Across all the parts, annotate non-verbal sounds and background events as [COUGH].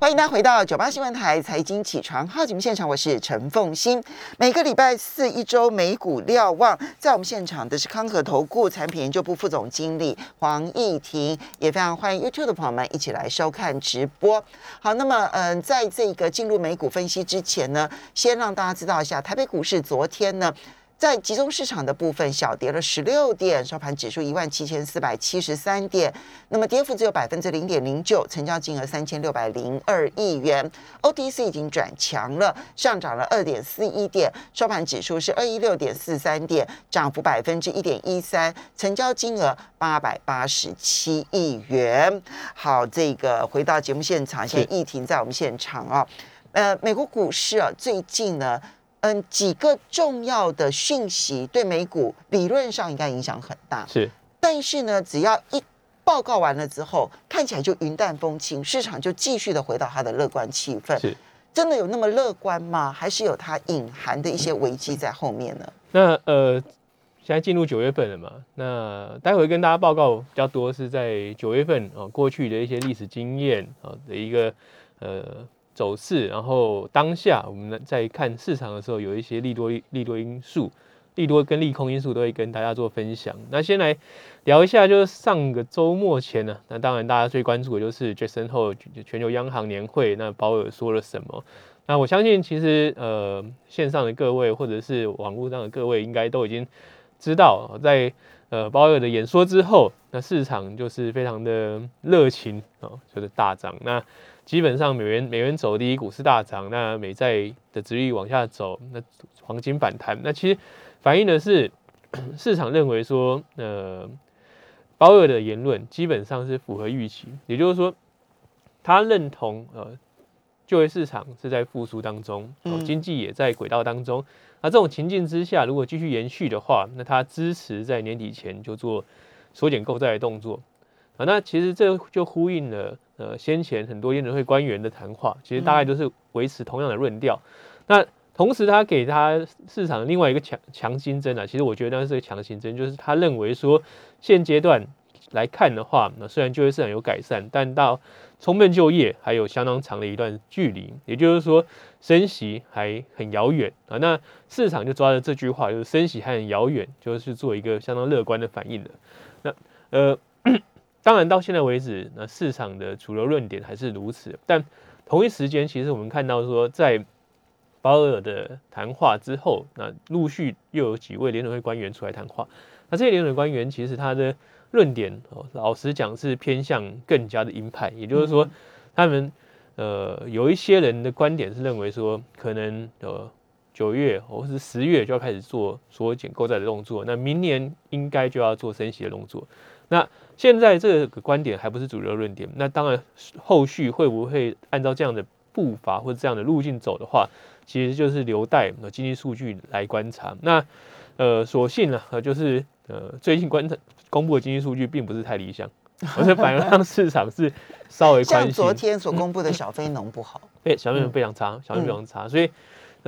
欢迎大家回到九八新闻台财经起床号节目现场，我是陈凤欣。每个礼拜四一周美股瞭望，在我们现场的是康和投顾产品研究部副总经理黄义婷，也非常欢迎 YouTube 的朋友们一起来收看直播。好，那么嗯，在这个进入美股分析之前呢，先让大家知道一下，台北股市昨天呢。在集中市场的部分，小跌了十六点，收盘指数一万七千四百七十三点，那么跌幅只有百分之零点零九，成交金额三千六百零二亿元。OTC 已经转强了，上涨了二点四一点，收盘指数是二一六点四三点，涨幅百分之一点一三，成交金额八百八十七亿元。好，这个回到节目现场，现在疫情在我们现场啊，呃，美国股市啊，最近呢。嗯，几个重要的讯息对美股理论上应该影响很大，是。但是呢，只要一报告完了之后，看起来就云淡风轻，市场就继续的回到它的乐观气氛。是，真的有那么乐观吗？还是有它隐含的一些危机在后面呢？那呃，现在进入九月份了嘛？那待会跟大家报告比较多是在九月份啊，过去的一些历史经验啊的一个呃。走势，然后当下我们在看市场的时候，有一些利多利多因素，利多跟利空因素都会跟大家做分享。那先来聊一下，就是上个周末前呢，那当然大家最关注的就是杰森后全球央行年会，那鲍尔说了什么？那我相信其实呃线上的各位或者是网络上的各位应该都已经知道，在呃鲍尔的演说之后，那市场就是非常的热情哦，就是大涨。那基本上美元美元走低，股市大涨，那美债的值率往下走，那黄金反弹，那其实反映的是 [COUGHS] 市场认为说，呃，鲍尔的言论基本上是符合预期，也就是说，他认同呃就业市场是在复苏当中，经济也在轨道当中，那这种情境之下，如果继续延续的话，那他支持在年底前就做缩减购债的动作。啊，那其实这就呼应了呃先前很多联准会官员的谈话，其实大概都是维持同样的论调。那同时他给他市场另外一个强强心针啊，其实我觉得那是个强心针，就是他认为说现阶段来看的话，那虽然就业市场有改善，但到充分就业还有相当长的一段距离，也就是说升息还很遥远啊。那市场就抓着这句话，就是升息还很遥远，就是做一个相当乐观的反应的。那呃。当然，到现在为止，那市场的主流论点还是如此。但同一时间，其实我们看到说，在鲍尔的谈话之后，那陆续又有几位联准会官员出来谈话。那这些联准官员其实他的论点，哦，老实讲是偏向更加的鹰派。也就是说，他们呃有一些人的观点是认为说，可能呃九月或是十月就要开始做缩减购债的动作，那明年应该就要做升息的动作。那现在这个观点还不是主流论点，那当然后续会不会按照这样的步伐或者这样的路径走的话，其实就是留待经济数据来观察。那呃，所幸呢，呃，就是呃，最近观察公布的经济数据并不是太理想，[LAUGHS] 而且反而让市场是稍微像昨天所公布的小非农不好，[LAUGHS] 对，小非农非常差，小非农非常差，所以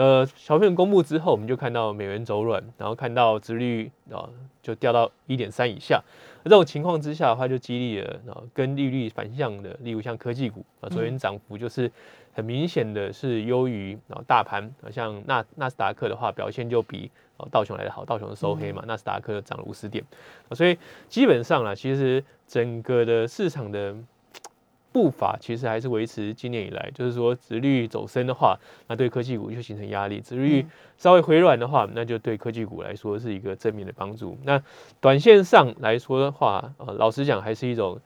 呃，小片公布之后，我们就看到美元走软，然后看到殖率啊就掉到一点三以下。这种情况之下的话，就激励了啊跟利率反向的，例如像科技股啊，昨天涨幅就是很明显的是优于啊大盘啊，像纳纳斯达克的话表现就比啊道琼来的好，道琼收黑嘛，纳斯达克涨了五十点，所以基本上啊，其实整个的市场的。步伐其实还是维持今年以来，就是说，殖率走升的话，那对科技股就形成压力；殖率稍微回软的话，那就对科技股来说是一个正面的帮助。那短线上来说的话，呃，老实讲，还是一种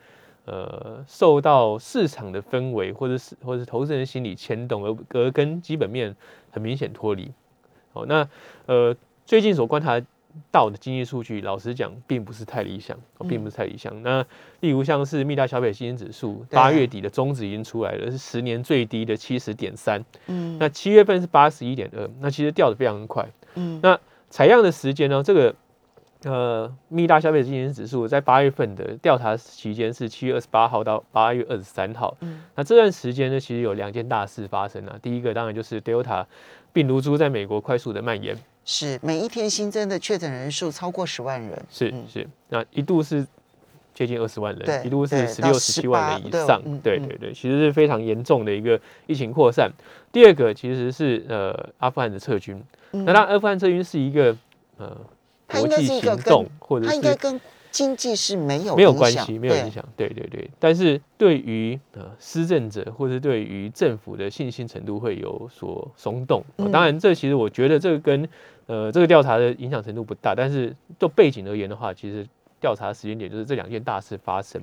呃受到市场的氛围或者是或者是投资人心理牵动，而而跟基本面很明显脱离。好，那呃最近所观察。到的经济数据，老实讲，并不是太理想，并不是太理想。那例如像是密大消费信心指数，八月底的中值已经出来了，是十年最低的七十点三。嗯，那七月份是八十一点二，那其实掉的非常快。嗯，那采样的时间呢？这个呃，密大消费信心指数在八月份的调查期间是七月二十八号到八月二十三号。嗯，那这段时间呢，其实有两件大事发生啊。第一个当然就是 Delta 病毒株在美国快速的蔓延。是每一天新增的确诊人数超过十万人，是是，那一度是接近二十万人，一度是十六、十七万人以上对对对对，其实是非常严重的一个疫情扩散。第二个其实是呃阿富汗的撤军，那当然阿富汗撤军是一个呃国际行动，或者是经济是没有没有关系，没有影响。对对对，但是对于呃施政者或者对于政府的信心程度会有所松动。当然，这其实我觉得这个跟呃这个调查的影响程度不大，但是就背景而言的话，其实调查时间点就是这两件大事发生。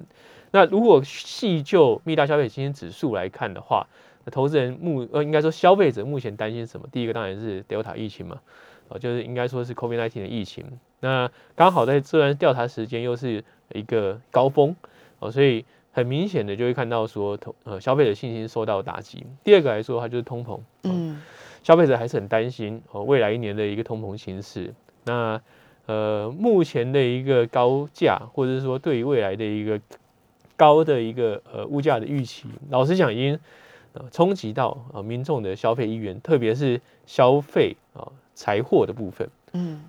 那如果细就密大消费信心指数来看的话，那投资人目呃应该说消费者目前担心什么？第一个当然是 Delta 疫情嘛，哦、就是应该说是 COVID-19 的疫情。那刚好在这段调查时间又是一个高峰哦，所以很明显的就会看到说投呃消费者信心受到打击。第二个来说的话就是通膨，消费者还是很担心哦未来一年的一个通膨形势。那呃目前的一个高价，或者是说对于未来的一个高的一个呃物价的预期，老实讲已经呃冲击到呃民众的消费意愿，特别是消费啊、财货的部分。嗯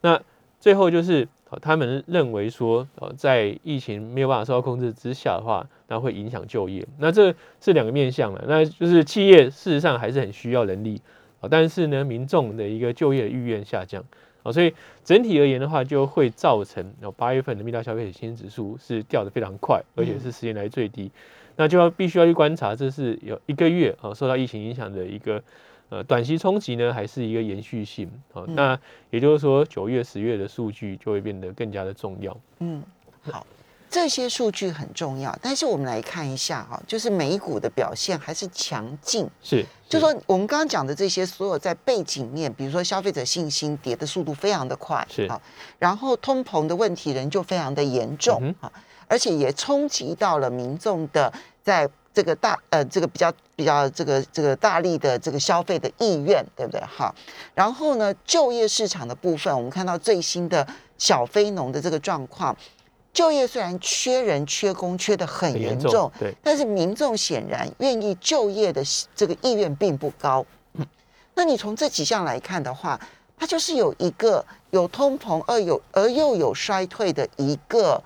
那最后就是，他们认为说，呃，在疫情没有办法受到控制之下的话，那会影响就业。那这是两个面向了，那就是企业事实上还是很需要人力，啊，但是呢，民众的一个就业意愿下降，啊，所以整体而言的话，就会造成，哦，八月份的密大消费者信心指数是掉得非常快，而且是十年来最低。那就要必须要去观察，这是有一个月啊、受到疫情影响的一个呃短期冲击呢，还是一个延续性？那也就是说，九月、十月的数据就会变得更加的重要。嗯，好。这些数据很重要，但是我们来看一下哈，就是美股的表现还是强劲。是，就说我们刚刚讲的这些所有在背景面，比如说消费者信心跌的速度非常的快，是啊，然后通膨的问题仍旧非常的严重嗯啊，而且也冲击到了民众的在这个大呃这个比较比较这个这个大力的这个消费的意愿，对不对？好，然后呢，就业市场的部分，我们看到最新的小非农的这个状况，就业虽然缺人缺工缺的很很严重，，对，但是民众显然愿意就业的这个意愿并不高。那你从这几项来看的话，它就是有一个有通膨而有而又有衰退的一个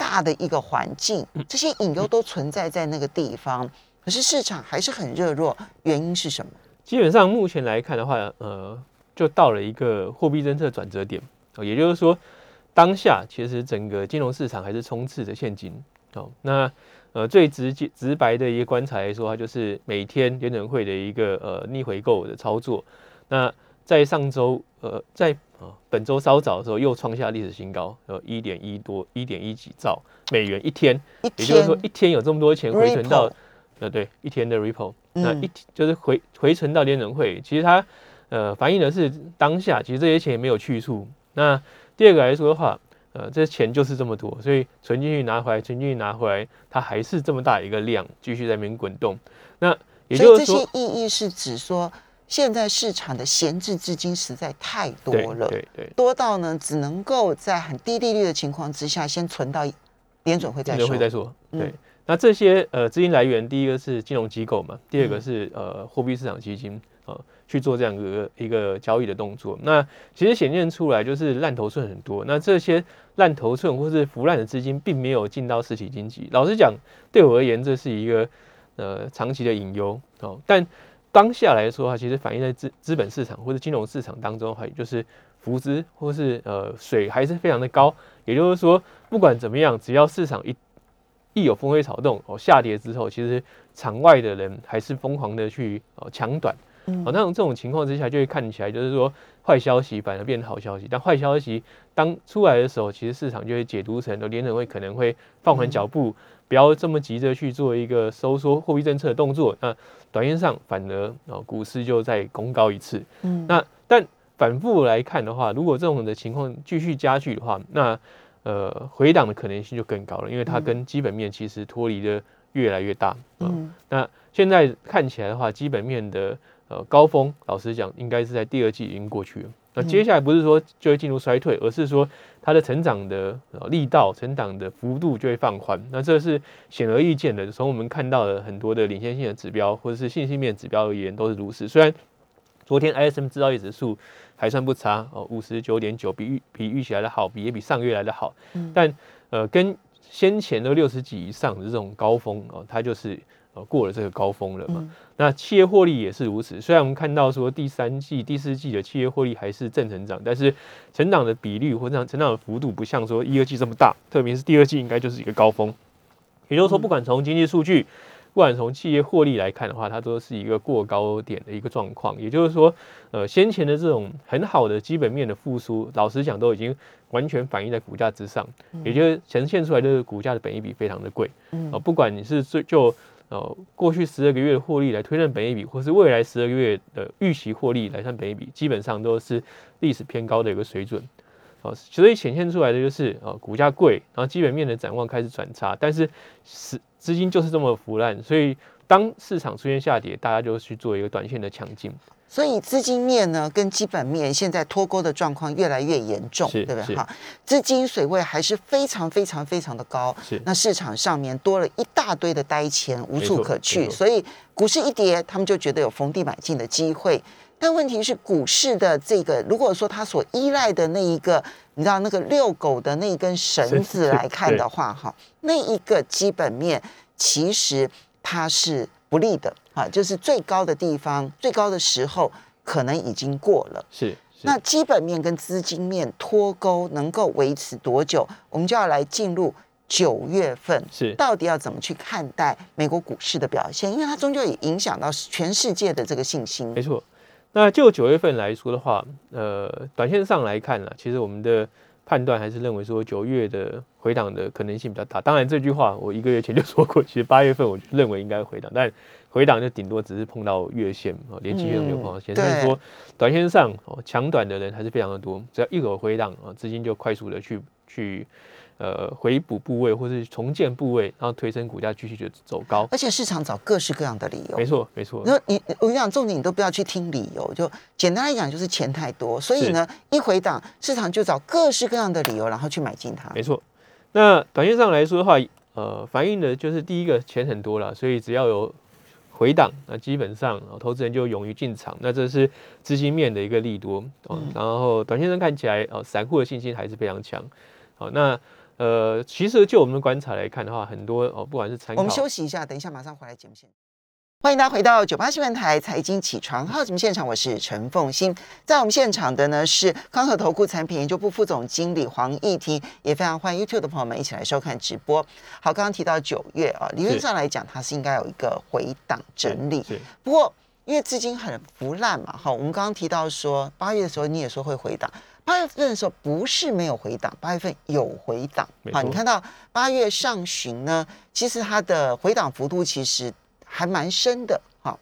大的一个环境，这些隐忧都存在在那个地方。可是市场还是很热络，原因是什么？基本上目前来看的话，呃，就到了一个货币政策转折点，哦，也就是说，当下其实整个金融市场还是充斥着现金，哦，那呃最直接直白的一个观察来说，它就是每天联准会的一个呃逆回购的操作。那在上周呃在呃本周稍早的时候又创下历史新高，呃一点一多一点一几兆美元一天，一也就是说一天有这么多钱回存到呃，对，一天的 Ripple，、那嗯一就是回回存到联准会，其实它呃反映的是当下，其实这些钱也没有去处。那第二个来说的话，呃，这钱就是这么多，所以存进去拿回来，存进去拿回来，它还是这么大一个量，继续在那边滚动。那也就是说，些意义是指说，现在市场的闲置资金实在太多了，对对，多到呢只能够在很低利率的情况之下，先存到联准会再说。联准会再说。对，嗯那这些呃资金来源，第一个是金融机构嘛，第二嗯个是呃货币市场基金呃去做这样一个一个交易的动作。那其实显现出来就是烂头寸很多，那这些烂头寸或是腐烂的资金，并没有进到实体经济。老实讲，对我而言，这是一个呃长期的隐忧哦。但当下来说的话，其实反映在资资本市场或者金融市场当中的话，也就是浮资或是呃水还是非常的高。也就是说，不管怎么样，只要市场一一有风吹草动哦，下跌之后，其实场外的人还是疯狂的去哦抢短。嗯哦，那种这种情况之下，就会看起来就是说坏消息反而变好消息，但坏消息当出来的时候，其实市场就会解读成联准会可能会放缓脚步，不要这么急着去做一个收缩货币政策的动作。那短线上反而哦股市就再攻高一次。嗯那但反复来看的话，如果这种的情况继续加剧的话，那呃回档的可能性就更高了，因为它嗯跟基本面其实脱离的越来越大。嗯，嗯那现在看起来的话，基本面的呃高峰，老实讲，应该是在第二季已经过去了。那接下来不是说就会进入衰退，而是说它的成长的呃力道、成长的幅度就会放缓。那这是显而易见的，从我们看到的很多的领先性的指标或者是信息面指标而言都是如此。虽然昨天 ISM 制造业指数还算不差哦，五十九点九，比预比预期来的好，比也比上个月来的好。嗯但呃，跟先前的六十几以上的这种高峰哦，它就是呃过了这个高峰了嘛。那企业获利也是如此，虽然我们看到说第三季、第四季的企业获利还是正成长，但是成长的比率或者成长的幅度不像说一、二季这么大，特别是第二季应该就是一个高峰。也就是说，不管从经济数据。不管从企业获利来看的话，它都是一个过高点的一个状况。也就是说，呃，先前的这种很好的基本面的复苏，老实讲都已经完全反映在股价之上，也就是呈现出来的股价的本益比非常的贵。啊，不管你是最就呃过去十二个月的获利来推算本益比，或是未来十二个月的预期获利来算本益比，基本上都是历史偏高的一个水准。哦，所以显现出来的就是呃股价贵，然后基本面的展望开始转差，但是是资金就是这么腐烂，所以当市场出现下跌，大家就去做一个短线的抢进。所以资金面呢跟基本面现在脱钩的状况越来越严重，对不对？哈，资金水位还是非常非常非常的高，是那市场上面多了一大堆的呆钱，无处可去，所以股市一跌，他们就觉得有逢低买进的机会。但问题是，股市的这个，如果说它所依赖的那一个，你知道那个遛狗的那一根绳子来看的话，哈，那一个基本面其实它是不利的啊，就是最高的地方、最高的时候可能已经过了。是，那基本面跟资金面脱钩能够维持多久？我们就要来进入九月份，是到底要怎么去看待美国股市的表现？因为它终究也影响到全世界的这个信心。没错。那就九月份来说的话，呃，短线上来看呢，其实我们的判断还是认为说九月的回档的可能性比较大。当然，这句话我一个月前就说过，其实八月份我认为应该回档，但回档就顶多只是碰到月线啊，连期月都没有碰到线。但是说短线上哦，抢短的人还是非常的多，只要一有回档啊，资金就快速的去去。呃，回补部位或是重建部位，然后推升股价继续的走高，而且市场找各式各样的理由。没错，没错。那你我跟你讲，重点你都不要去听理由，就简单来讲就是钱太多，所以呢，一回档市场就找各式各样的理由，然后去买进它。没错。那短线上来说的话，呃，反映的就是第一个钱很多了，所以只要有回档，那基本上投资人就勇于进场，那这是资金面的一个利多。嗯。然后短线上看起来，哦，散户的信心还是非常强。好，那。呃，其实就我们的观察来看的话，很多哦，不管是参考，我们休息一下，等一下马上回来节目现场。欢迎大家回到九八新闻台财经起床号节目现场，我是陈凤欣，在我们现场的呢是康和投顾产品研究部副总经理黄义婷，也非常欢迎 YouTube 的朋友们一起来收看直播。好，刚刚提到九月啊，理论上来讲，它是应该有一个回档整理，不过因为资金很腐烂嘛，哈，我们刚刚提到说八月的时候你也说会回档。八月份的时候不是没有回档，八月份有回档。好，你看到八月上旬呢，其实它的回档幅度其实还蛮深的。好，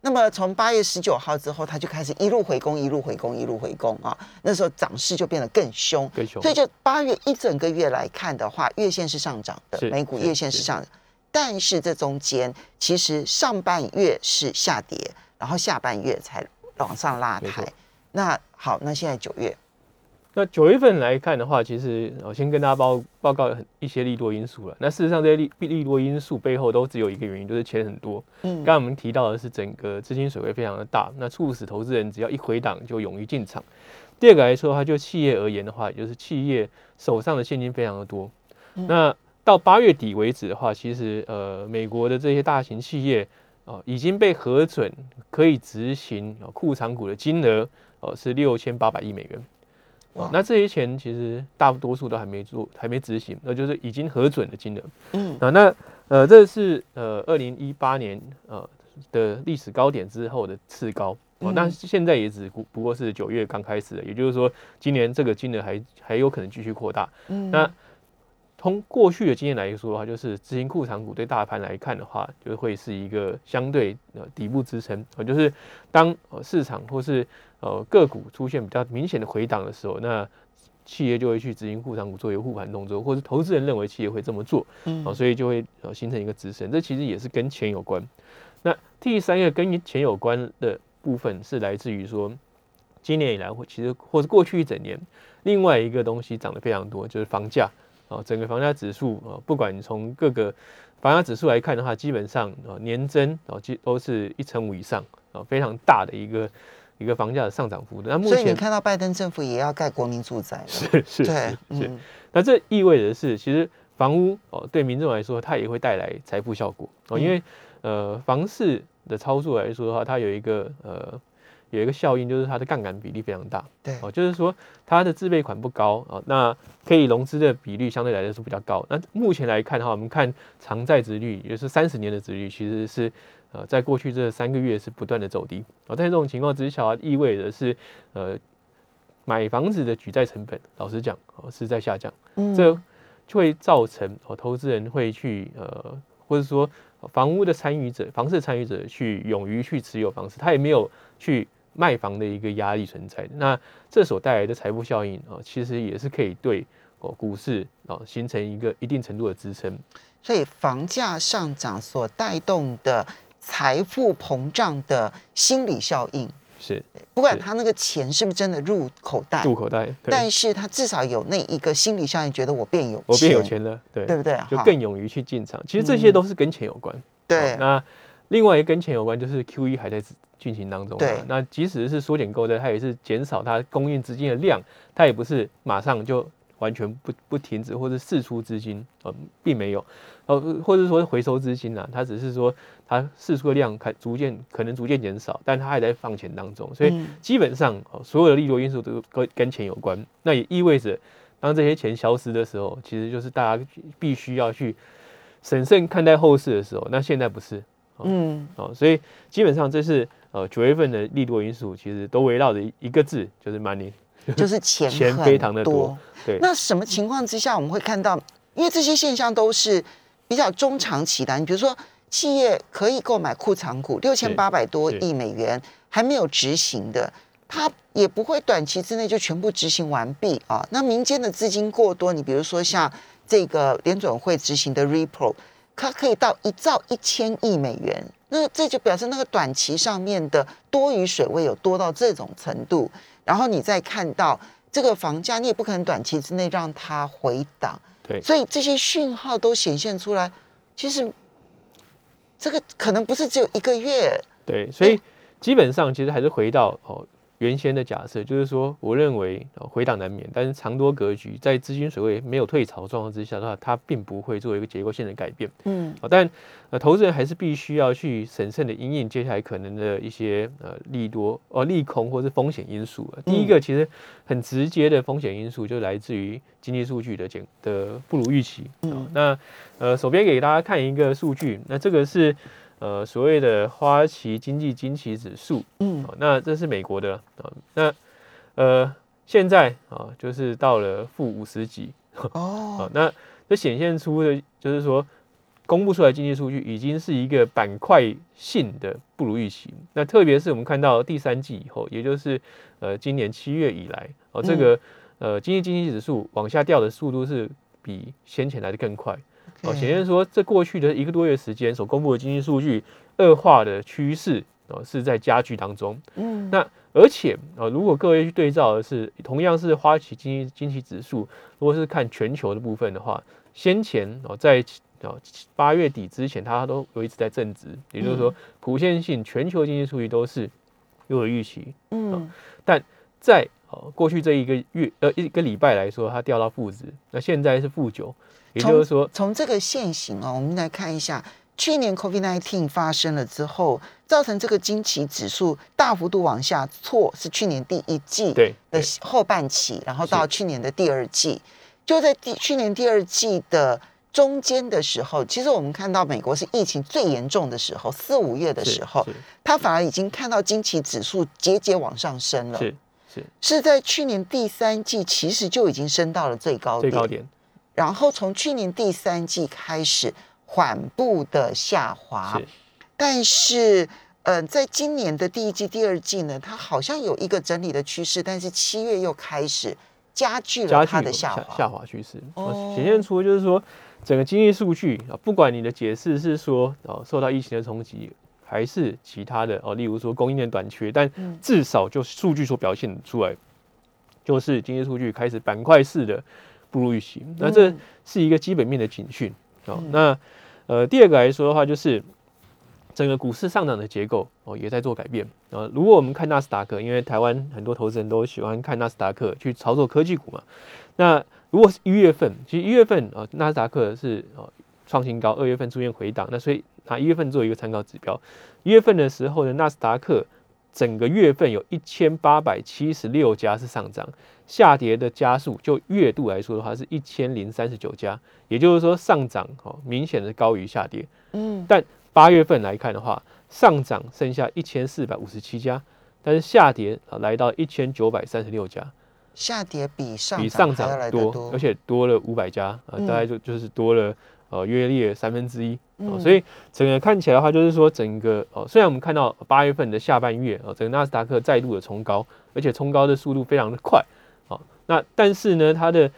那么从八月十九号之后，它就开始一路回攻，一路回攻，一路回攻啊。那时候涨势就变得更凶，更凶。所以就八月一整个月来看的话，月线是上涨的，美股月线是上，但是这中间其实上半月是下跌，然后下半月才往上拉抬。那好，那现在九月。那九月份来看的话，其实我先跟大家报报告一些利多因素了。那事实上，这些利利多因素背后都只有一个原因，就是钱很多。嗯，刚刚我们提到的是整个资金水位非常的大，那促使投资人只要一回档就勇于进场。第二个来说的话，就企业而言的话，就是企业手上的现金非常的多。那到八月底为止的话，其实呃，美国的这些大型企业啊，已经被核准可以执行库藏股的金额哦，是六千八百亿美元。那这些钱其实大多数都还没做，还没执行，那就是已经核准的金额。嗯，啊，那呃，这是呃二零一八年呃的历史高点之后的次高。哦，那现在也只不不过是九月刚开始的，也就是说，今年这个金额还还有可能继续扩大。嗯，那从过去的经验来说的话，就是资金库藏股对大盘来看的话，就会是一个相对呃底部支撑。呃，就是当呃市场或是呃，个股出现比较明显的回档的时候，那企业就会去执行库藏股做一个护盘动作，或是投资人认为企业会这么做，嗯，所以就会呃形成一个支撑。这其实也是跟钱有关。那第三个跟钱有关的部分是来自于说，今年以来或其实或是过去一整年，另外一个东西涨得非常多，就是房价啊，整个房价指数啊，不管你从各个房价指数来看的话，基本上啊年增啊，基都是一成五以上啊，非常大的一个。一个房价的上涨幅度，那目前所以你看到拜登政府也要盖国民住宅了，是是，对，是。那这意味着是，其实房屋哦，对民众来说，它也会带来财富效果哦，因为呃，房市的操作来说的话，它有一个呃。有一个效应，就是它的杠杆比例非常大，对，哦，就是说它的自备款不高啊，那可以融资的比率相对来说是比较高。那目前来看的话，我们看长债值率，也是三十年的值率，其实是呃，在过去这三个月是不断的走低啊。在这种情况之下，意味着是呃，买房子的举债成本，老实讲哦，是在下降，这就会造成哦，投资人会去呃，或者说房屋的参与者、房市参与者去勇于去持有房子，他也没有去。卖房的一个压力存在，那这所带来的财富效应啊，其实也是可以对哦股市啊形成一个一定程度的支撑。所以房价上涨所带动的财富膨胀的心理效应是，不管他那个钱是不是真的入口袋，入口袋，但是他至少有那一个心理效应，觉得我变有，我变有钱了，对，对不对？就更勇于去进场。其实这些都是跟钱有关。对，那另外一个跟钱有关，就是 Q E 还在。进行当中，对，那即使是缩减购债，它也是减少它供应资金的量，它也不是马上就完全不不停止或者释出资金，呃，并没有，呃，或者说回收资金啊，它只是说它释出的量开逐渐可能逐渐减少，但它还在放钱当中，所以基本上所有的利多因素都跟跟钱有关，那也意味着当这些钱消失的时候，其实就是大家必须要去审慎看待后市的时候，那现在不是，嗯，哦，所以基本上这是。呃，九月份的利多因素其实都围绕着一个字，就是 money，就是钱，钱非常的多。对，那什么情况之下我们会看到？因为这些现象都是比较中长期的。你比如说，企业可以购买库藏股六千八百多亿美元，还没有执行的，它也不会短期之内就全部执行完毕啊。那民间的资金过多，你比如说像这个联准会执行的 repro，它可以到一兆一千亿美元。那这就表示那个短期上面的多余水位有多到这种程度，然后你再看到这个房价，你也不可能短期之内让它回档，对，所以这些讯号都显现出来，其实这个可能不是只有一个月，对，所以基本上其实还是回到哦。原先的假设就是说，我认为回档难免，但是长多格局在资金水位没有退潮状况之下的话，它并不会做一个结构性的改变。嗯，但呃，投资人还是必须要去审慎的因应接下来可能的一些呃利多、哦利空或是风险因素。第一个其实很直接的风险因素就来自于经济数据的减的不如预期。嗯，那呃，手边给大家看一个数据，那这个是。呃，所谓的花旗经济惊奇指数，嗯，那这是美国的。啊，那呃，现在啊，就是到了负五十几。哦，那这显现出的，就是说公布出来经济数据已经是一个板块性的不如预期。那特别是我们看到第三季以后，也就是呃今年七月以来，哦，这个呃经济经济指数往下掉的速度是比先前来的更快。哦，显现说，这过去的一个多月时间所公布的经济数据恶化的趋势哦，是在加剧当中。嗯，那而且哦，如果各位去对照的是同样是花旗经济经济指数，如果是看全球的部分的话，先前哦在哦八月底之前，它都有一直在正值，也就是说，普遍性全球经济数据都是优于预期。嗯，但在哦过去这一个月呃一个礼拜来说，它掉到负值，那现在是负九。也就是说，从这个现形哦，我们来看一下，去年 COVID-19 发生了之后，造成这个经期指数大幅度往下挫，是去年第一季的后半期，然后到去年的第二季，就在第去年第二季的中间的时候，其实我们看到美国是疫情最严重的时候，四五月的时候，它反而已经看到经期指数节节往上升了，是。在去年第三季，其实就已经升到了最高最高点。然后从去年第三季开始缓步的下滑，但是，嗯，在今年的第一季、第二季呢，它好像有一个整理的趋势，但是七月又开始加剧了它的下滑。下滑趋势，显现出就是说，整个经济数据啊，不管你的解释是说哦受到疫情的冲击，还是其他的哦，例如说供应链短缺，但至少就数据所表现出来，就是经济数据开始板块式的。不如预期，那这是一个基本面的警讯。哦，那呃，第二个来说的话，就是整个股市上涨的结构哦也在做改变啊。如果我们看纳斯达克，因为台湾很多投资人都喜欢看纳斯达克去操作科技股嘛。那如果是一月份，其实一月份啊，纳斯达克是哦创新高，二月份出现回档，那所以拿一月份做一个参考指标。一月份的时候呢，纳斯达克整个月份有一千八百七十六家是上涨，下跌的家数就月度来说的话是一千零三十九家，也就是说上涨哦明显的高于下跌。嗯，但八月份来看的话，上涨剩下一千四百五十七家，但是下跌啊来到一千九百三十六家，下跌比上比上涨涨多，而且多了五百家啊，大概就就是多了呃约略三分之一。哦，所以整个看起来的话，就是说整个哦，虽然我们看到八月份的下半月哦，整个纳斯达克再度的冲高，而且冲高的速度非常的快，哦，那但是呢，它的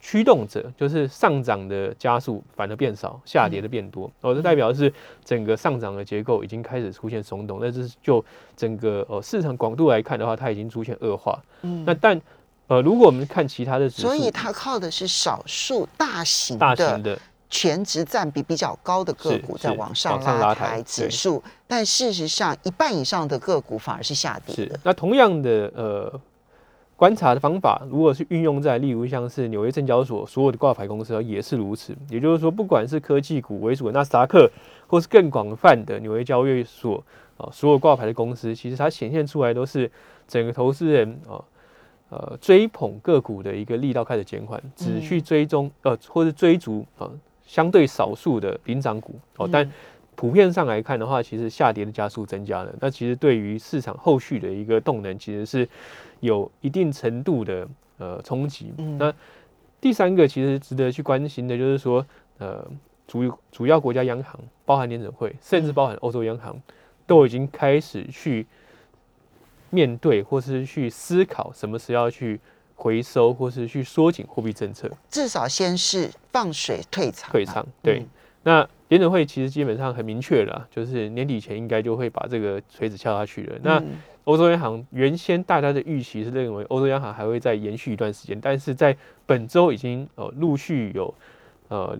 驱动者就是上涨的加速反而变少，下跌的变多，哦，这代表是整个上涨的结构已经开始出现松动，那这是就整个哦市场广度来看的话，它已经出现恶化。嗯，那但呃，如果我们看其他的指数，所以它靠的是少数大型大型的。全值占比比较高的个股在往上拉抬指数，但事实上一半以上的个股反而是下跌的。那同样的呃观察的方法，如果是运用在例如像是纽约证交所所有的挂牌公司也是如此。也就是说，不管是科技股为主的纳斯达克，或是更广泛的纽约交易所啊，所有挂牌的公司，其实它显现出来都是整个投资人啊呃追捧个股的一个力道开始减缓，只去追踪呃或是追逐啊。相对少数的领涨股哦，但普遍上来看的话，其实下跌的加速增加了。那其实对于市场后续的一个动能，其实是有一定程度的呃冲击。那第三个其实值得去关心的就是说，呃，主主要国家央行，包含联准会，甚至包含欧洲央行，都已经开始去面对或是去思考什么时候要去。回收或是去缩紧货币政策，至少先是放水退场。退场，对。那联准会其实基本上很明确了，就是年底前应该就会把这个锤子敲下去了。那欧洲央行原先大家的预期是认为欧洲央行还会再延续一段时间，但是在本周已经呃陆续有呃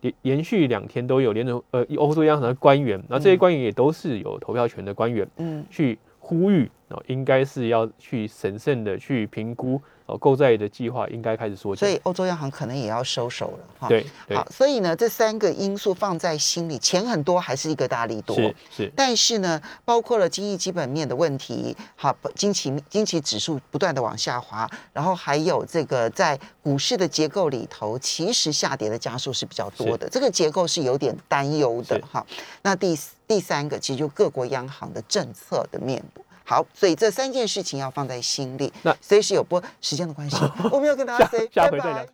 连连续两天都有联准呃欧洲央行的官员，那这些官员也都是有投票权的官员，嗯，去呼吁哦，应该是要去审慎的去评估。哦，购债的计划应该开始缩减，所以欧洲央行可能也要收手了哈。对，好，所以呢，这三个因素放在心里，钱很多还是一个大力多。是是。但是呢，包括了经济基本面的问题，好，经济经济指数不断的往下滑，然后还有这个在股市的结构里头，其实下跌的加速是比较多的，这个结构是有点担忧的哈。那第第三个，其实就各国央行的政策的面部。好，所以这三件事情要放在心里。那随时有播时间的关系，[LAUGHS] 我们要跟大家 say 拜拜。